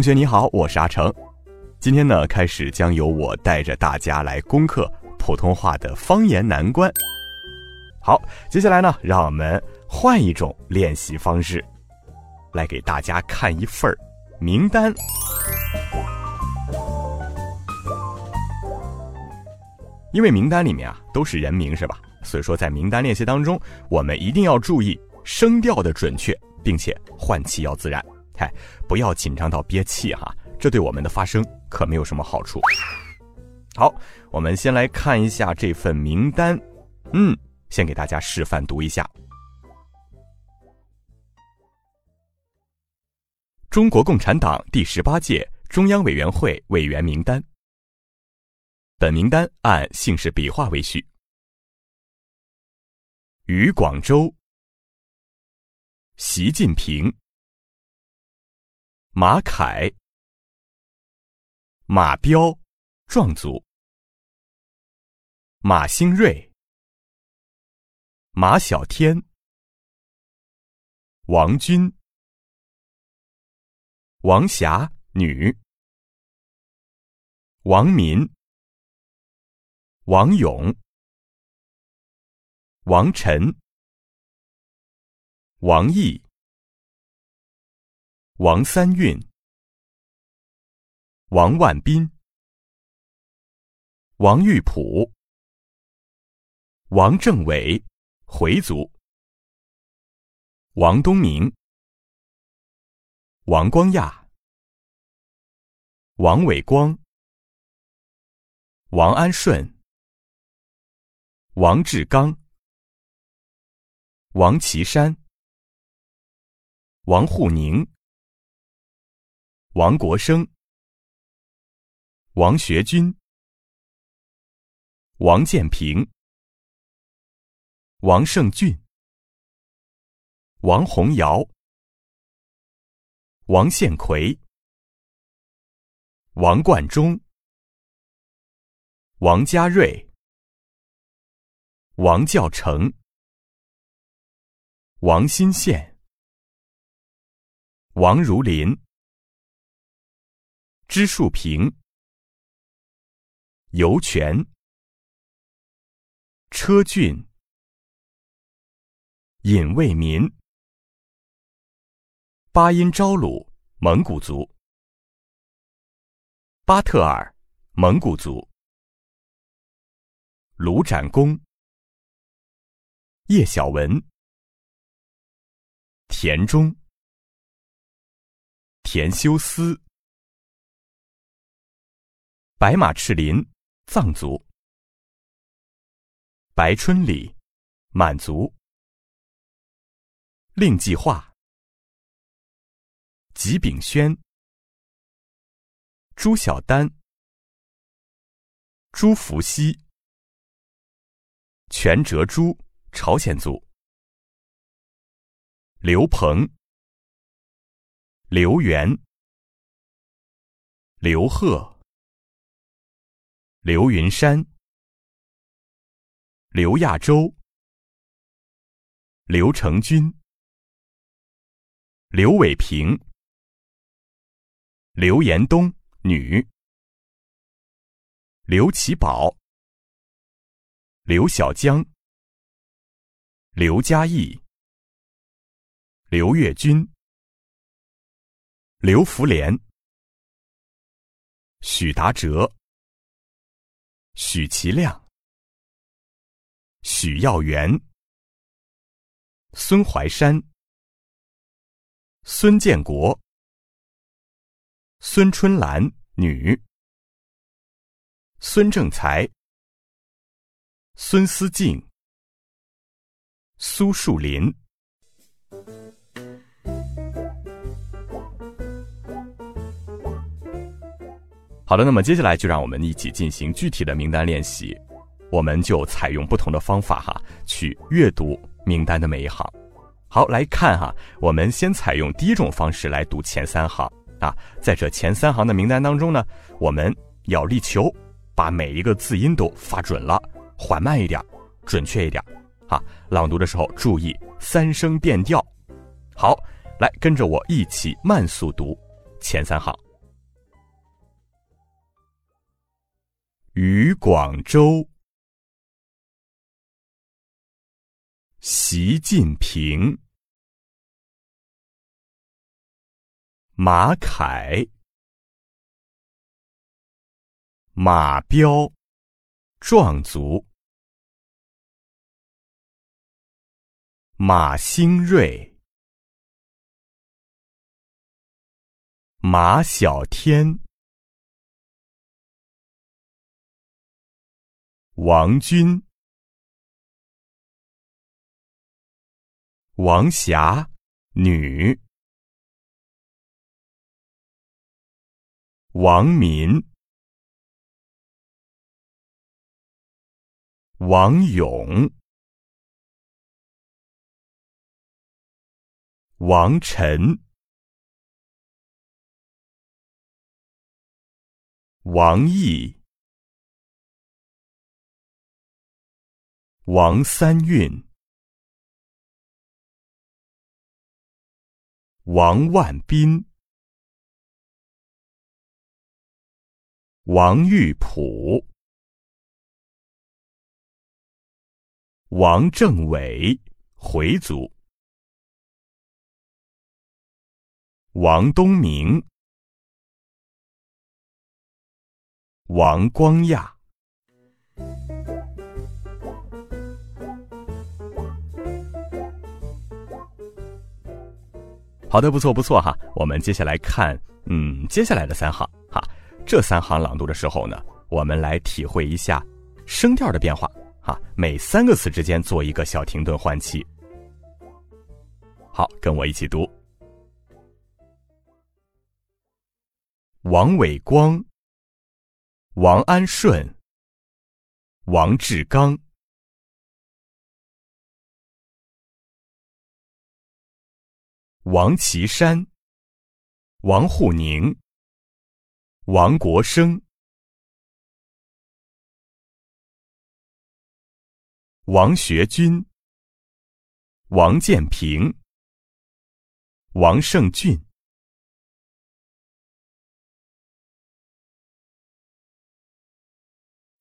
同学你好，我是阿成。今天呢，开始将由我带着大家来攻克普通话的方言难关。好，接下来呢，让我们换一种练习方式，来给大家看一份名单。因为名单里面啊都是人名，是吧？所以说在名单练习当中，我们一定要注意声调的准确，并且换气要自然。嗨，不要紧张到憋气哈，这对我们的发声可没有什么好处。好，我们先来看一下这份名单，嗯，先给大家示范读一下：中国共产党第十八届中央委员会委员名单。本名单按姓氏笔画为序：于广州、习近平。马凯、马彪，壮族；马兴瑞、马小天、王军、王霞，女；王民、王勇、王晨、王毅。王三运、王万斌、王玉普、王政伟，回族；王东明、王光亚、王伟光、王安顺、王志刚、王岐山、王沪宁。王国生、王学军、王建平、王胜俊、王洪尧、王献奎、王冠中、王家瑞、王教成、王新宪、王如林。支树平、游泉、车俊、尹卫民、巴音昭鲁，蒙古族；巴特尔，蒙古族；卢展公、叶小文、田中、田修斯。白马赤林，藏族；白春里，满族；令计划，吉炳轩；朱小丹，朱福熙；全哲珠，朝鲜族；刘鹏，刘元，刘贺。刘云山、刘亚洲、刘成军、刘伟平、刘延东女、刘奇宝、刘小江、刘嘉义、刘月军、刘福莲、许达哲。许其亮、许耀元、孙怀山、孙建国、孙春兰女、孙正才、孙思静、苏树林。好的，那么接下来就让我们一起进行具体的名单练习。我们就采用不同的方法哈，去阅读名单的每一行。好，来看哈，我们先采用第一种方式来读前三行啊。在这前三行的名单当中呢，我们要力求把每一个字音都发准了，缓慢一点，准确一点。啊，朗读的时候注意三声变调。好，来跟着我一起慢速读前三行。于广州，习近平，马凯，马彪，壮族，马兴瑞，马小天。王军、王霞，女；王民、王勇、王晨、王毅。王三运，王万斌，王玉普，王政伟，回族，王东明，王光亚。好的，不错不错哈。我们接下来看，嗯，接下来的三行哈。这三行朗读的时候呢，我们来体会一下声调的变化哈。每三个词之间做一个小停顿换气。好，跟我一起读：王伟光、王安顺、王志刚。王岐山、王沪宁、王国生、王学军、王建平、王胜俊、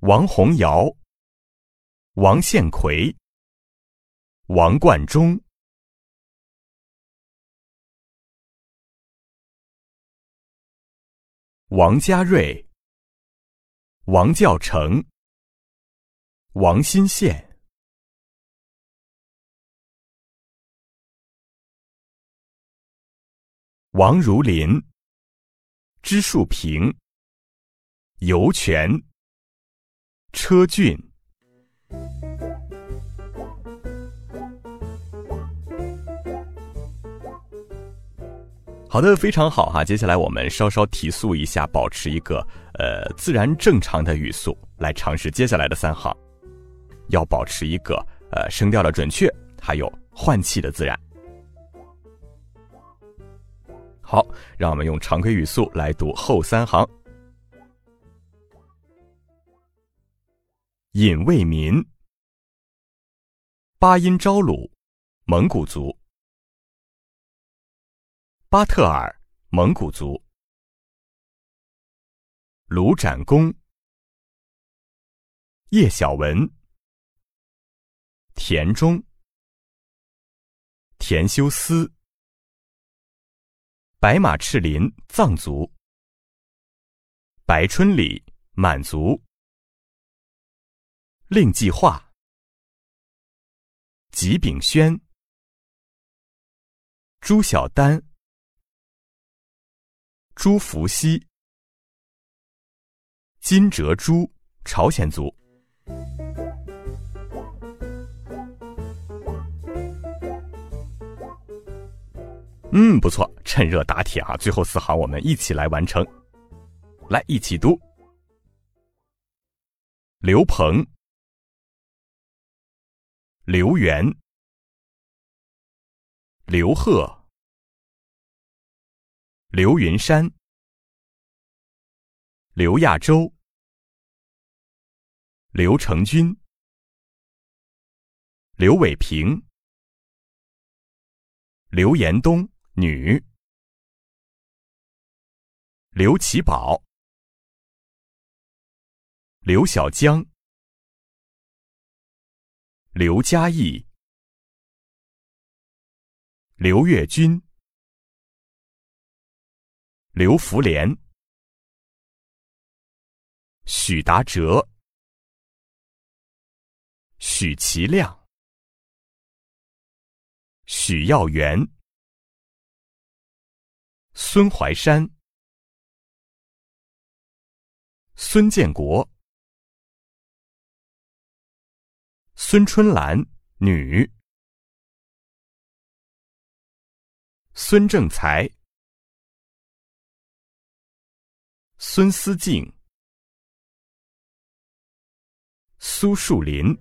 王洪尧、王献奎、王冠中。王家瑞、王教成、王新宪、王如林、支树平、尤全、车俊。好的，非常好哈。接下来我们稍稍提速一下，保持一个呃自然正常的语速来尝试接下来的三行，要保持一个呃声调的准确，还有换气的自然。好，让我们用常规语速来读后三行。尹卫民，八音昭鲁，蒙古族。巴特尔，蒙古族；卢展公、叶小文、田中、田修斯、白马赤林，藏族；白春里，满族；令计划，吉炳轩、朱小丹。朱伏羲。金哲洙朝鲜族。嗯不错趁热打铁啊最后四行我们一起来完成。来一起读。刘鹏。刘源刘贺。刘云山、刘亚洲、刘成军、刘伟平、刘延东。女，刘奇宝、刘小江、刘嘉义、刘月军、刘福莲、许达哲、许其亮、许耀元。孙怀山、孙建国、孙春兰女、孙正才、孙思静、苏树林。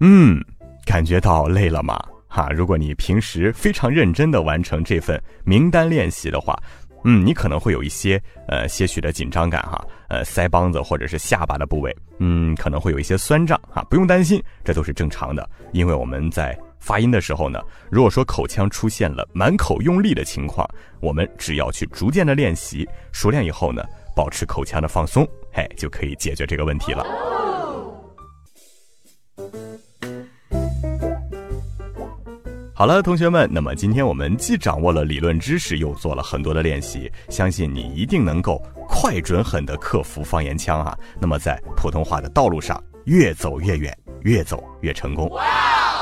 嗯，感觉到累了吗？哈，如果你平时非常认真的完成这份名单练习的话，嗯，你可能会有一些呃些许的紧张感哈，呃，腮帮子或者是下巴的部位，嗯，可能会有一些酸胀哈，不用担心，这都是正常的，因为我们在发音的时候呢，如果说口腔出现了满口用力的情况，我们只要去逐渐的练习，熟练以后呢，保持口腔的放松，嘿，就可以解决这个问题了。好了，同学们，那么今天我们既掌握了理论知识，又做了很多的练习，相信你一定能够快、准、狠的克服方言腔啊！那么在普通话的道路上越走越远，越走越成功。哇！